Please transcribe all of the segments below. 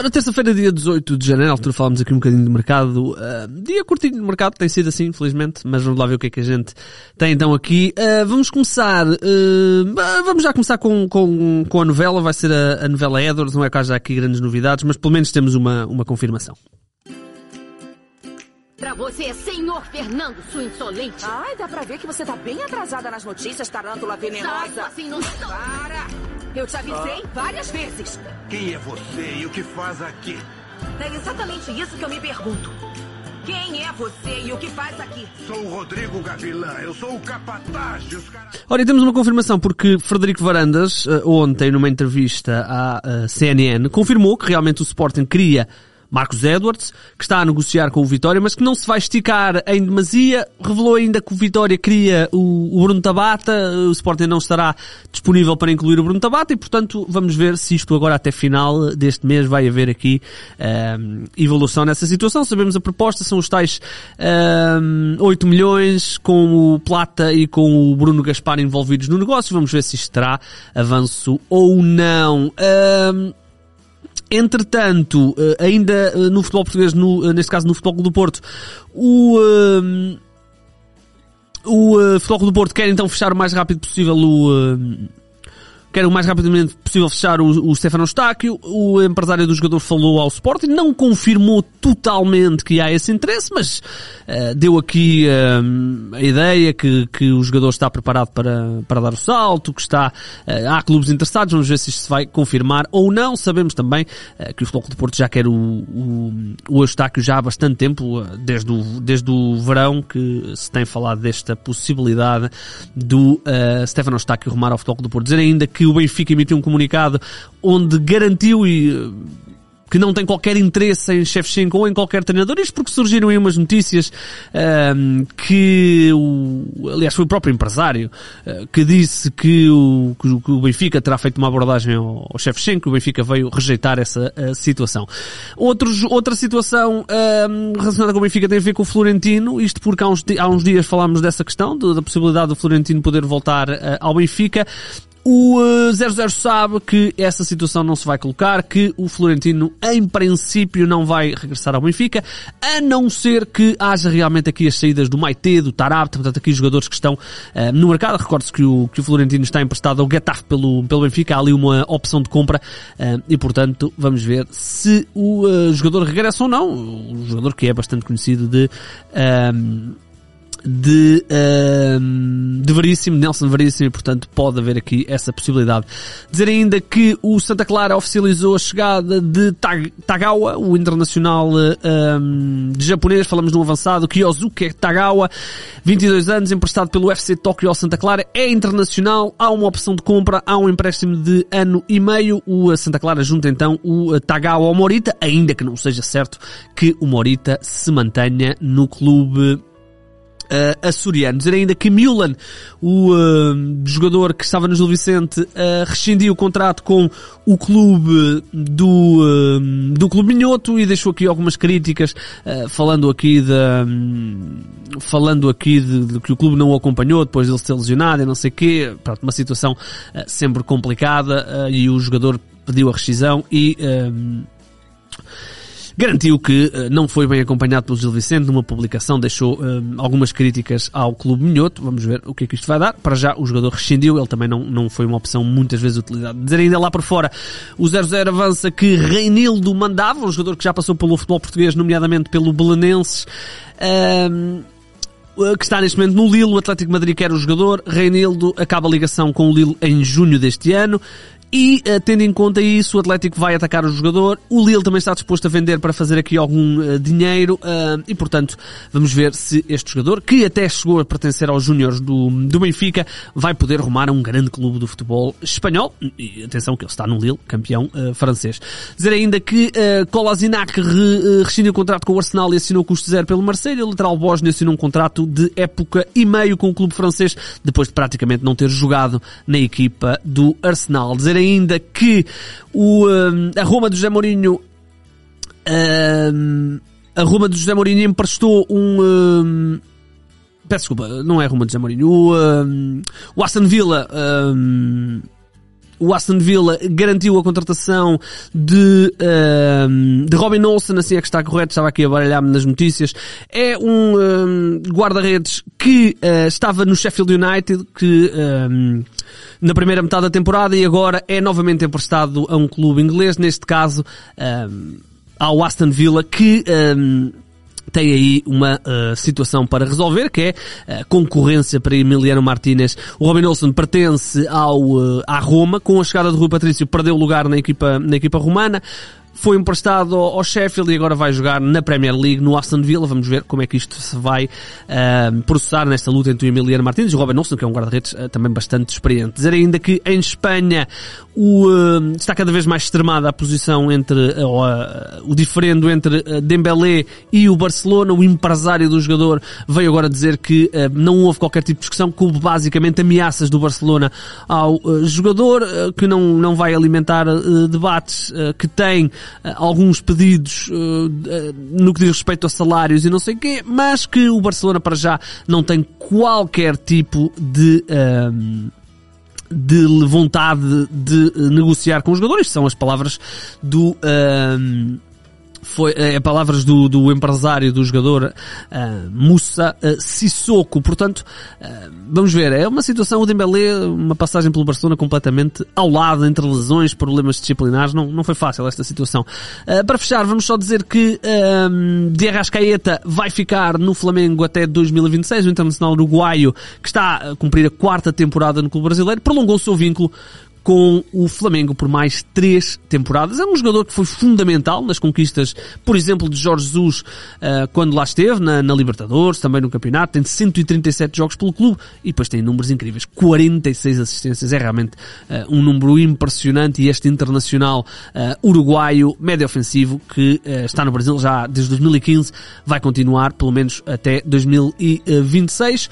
Ora, terça-feira, dia 18 de janeiro, altura falámos aqui um bocadinho de mercado. Uh, dia curtinho de mercado, tem sido assim, infelizmente, mas vamos lá ver o que é que a gente tem então aqui. Uh, vamos começar, uh, vamos já começar com, com, com a novela, vai ser a, a novela Edwards, não é que haja aqui grandes novidades, mas pelo menos temos uma, uma confirmação. Pra você, senhor Fernando, sua insolente. Ai, dá pra ver que você tá bem atrasada nas notícias, tarântula venenosa. Saco assim não estou. Para! Eu te avisei várias vezes. Quem é você e o que faz aqui? É exatamente isso que eu me pergunto. Quem é você e o que faz aqui? Sou o Rodrigo Gavilã, eu sou o capataz de os caras... Ora, e temos uma confirmação porque Frederico Varandas, uh, ontem numa entrevista à uh, CNN, confirmou que realmente o Sporting queria Marcos Edwards, que está a negociar com o Vitória, mas que não se vai esticar em demasia. Revelou ainda que o Vitória queria o, Bruno Tabata, o Sporting não estará disponível para incluir o Bruno Tabata e, portanto, vamos ver se isto agora até final deste mês vai haver aqui um, evolução nessa situação. Sabemos a proposta, são os tais um, 8 milhões com o Plata e com o Bruno Gaspar envolvidos no negócio. Vamos ver se isto terá avanço ou não. Um, Entretanto, ainda no futebol português, no, neste caso no Futebol do Porto, o, o Futebol do Porto quer então fechar o mais rápido possível o, quer o mais rapidamente possível fechar o, o Stefano Eustáquio. O empresário do jogador falou ao Sporting, não confirmou totalmente que há esse interesse, mas uh, deu aqui uh, a ideia que, que o jogador está preparado para, para dar o salto, que está, uh, há clubes interessados, vamos ver se isto se vai confirmar ou não. Sabemos também que o Futebol de Porto já quer o, o, o Eustáquio já há bastante tempo, desde o, desde o verão que se tem falado desta possibilidade do Stefano Eustáquio rumar ao Futebol do Porto. Dizer ainda que o Benfica emitiu um comunicado onde garantiu e que não tem qualquer interesse em Shevchenko ou em qualquer treinador, isto porque surgiram aí umas notícias um, que o, aliás foi o próprio empresário uh, que disse que o, que o Benfica terá feito uma abordagem ao, ao Shevchenko, o Benfica veio rejeitar essa uh, situação. Outros, outra situação um, relacionada com o Benfica tem a ver com o Florentino, isto porque há uns, há uns dias falámos dessa questão, da possibilidade do Florentino poder voltar uh, ao Benfica, o uh, 00 sabe que essa situação não se vai colocar, que o Florentino em princípio não vai regressar ao Benfica, a não ser que haja realmente aqui as saídas do Maite, do Tarab, portanto aqui jogadores que estão uh, no mercado. Recorde-se que o, que o Florentino está emprestado ao Getafe pelo, pelo Benfica, há ali uma opção de compra uh, e portanto vamos ver se o uh, jogador regressa ou não. O jogador que é bastante conhecido de de, uh, de Veríssimo, Nelson Veríssimo, e portanto pode haver aqui essa possibilidade. Dizer ainda que o Santa Clara oficializou a chegada de Tag, Tagawa, o internacional uh, de japonês, falamos no avançado, Kyosuke Tagawa, 22 anos, emprestado pelo FC Tóquio ao Santa Clara, é internacional, há uma opção de compra, há um empréstimo de ano e meio, o Santa Clara junta então o Tagawa ao Morita, ainda que não seja certo que o Morita se mantenha no clube uh, açoriano. Dizer ainda que Milan, o uh, jogador que estava no Gil Vicente, uh, rescindiu o contrato com o clube do, uh, do Clube Minhoto e deixou aqui algumas críticas, falando aqui de, um, falando aqui de, de, que o clube não o acompanhou depois de ele ser lesionado e não sei o quê. Pronto, uma situação sempre complicada e o jogador pediu a rescisão e garantiu que uh, não foi bem acompanhado pelo Gil Vicente. Numa publicação deixou uh, algumas críticas ao Clube Minhoto. Vamos ver o que é que isto vai dar. Para já o jogador rescindiu, ele também não, não foi uma opção muitas vezes utilizada. Dizer ainda lá por fora, o 0-0 avança que Reinildo mandava, um jogador que já passou pelo futebol português, nomeadamente pelo Belenenses. Uh, que está neste momento no Lille, o Atlético Madrid quer o jogador, Reinildo acaba a ligação com o Lille em junho deste ano, e, uh, tendo em conta isso, o Atlético vai atacar o jogador. O Lille também está disposto a vender para fazer aqui algum uh, dinheiro. Uh, e, portanto, vamos ver se este jogador, que até chegou a pertencer aos júniores do, do Benfica, vai poder rumar a um grande clube do futebol espanhol. E atenção que ele está no Lille, campeão francês. Dizer ainda que uh, Kolasinac re, rescindiu o contrato com o Arsenal e assinou custo zero pelo Marseille. O lateral Bosnia assinou um contrato de época e meio com o clube francês, depois de praticamente não ter jogado na equipa do Arsenal. Dizer ainda que o, um, a Roma do José Mourinho um, a Roma do José Mourinho emprestou um, um peço desculpa, não é a Roma do José Mourinho o, o Aston Villa o Aston Villa garantiu a contratação de, um, de Robin Olsen, assim é que está correto, estava aqui a baralhar-me nas notícias. É um, um guarda-redes que uh, estava no Sheffield United, que um, na primeira metade da temporada e agora é novamente emprestado a um clube inglês, neste caso ao Aston Villa, que tem aí uma uh, situação para resolver, que é a concorrência para Emiliano Martínez. O Robin Olsen pertence ao, uh, à Roma, com a chegada de Rui Patrício perdeu lugar na equipa, na equipa romana foi emprestado ao Sheffield e agora vai jogar na Premier League no Aston Villa. Vamos ver como é que isto se vai uh, processar nesta luta entre o Emiliano Martins e o Robin Olsen, que é um guarda-redes uh, também bastante experiente. Dizer ainda que em Espanha o, uh, está cada vez mais extremada a posição entre o diferendo entre Dembélé e o Barcelona. O empresário do jogador veio agora dizer que não houve qualquer tipo de discussão, que houve basicamente ameaças do Barcelona ao jogador, que não, não vai alimentar debates que tem alguns pedidos uh, no que diz respeito a salários e não sei o quê, mas que o Barcelona para já não tem qualquer tipo de uh, de vontade de negociar com os jogadores. São as palavras do uh, foi é, palavras do, do empresário do jogador uh, Moussa uh, Sissoko. Portanto, uh, vamos ver, é uma situação, o Dembélé, uma passagem pelo Barcelona completamente ao lado, entre lesões, problemas disciplinares, não, não foi fácil esta situação. Uh, para fechar, vamos só dizer que uh, de Arrascaeta vai ficar no Flamengo até 2026, o internacional uruguaio, que está a cumprir a quarta temporada no clube brasileiro, prolongou o seu vínculo com o Flamengo por mais três temporadas. É um jogador que foi fundamental nas conquistas, por exemplo, de Jorge Jesus uh, quando lá esteve, na, na, Libertadores, também no campeonato. Tem 137 jogos pelo clube e depois tem números incríveis. 46 assistências. É realmente uh, um número impressionante e este internacional uh, uruguaio, médio ofensivo, que está no Brasil já desde 2015, vai continuar pelo menos até 2026.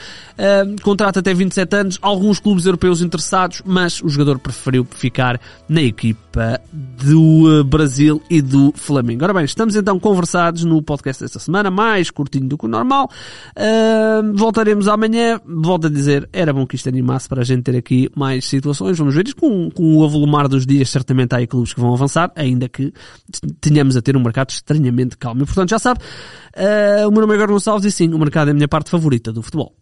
contrato até 27 anos. Alguns clubes europeus interessados, mas o jogador prefere preferiu ficar na equipa do eh, Brasil e do Flamengo. Ora bem, estamos então conversados no podcast desta semana, mais curtinho do que o normal. Uh, voltaremos amanhã. Volto a dizer, era bom que isto animasse para a gente ter aqui mais situações. Vamos ver isto com, com o avolumar dos dias. Certamente há aí clubes que vão avançar, ainda que tenhamos a ter um mercado estranhamente calmo. E portanto, já sabe, uh, o meu nome é Gonçalves e sim, o mercado é a minha parte favorita do futebol.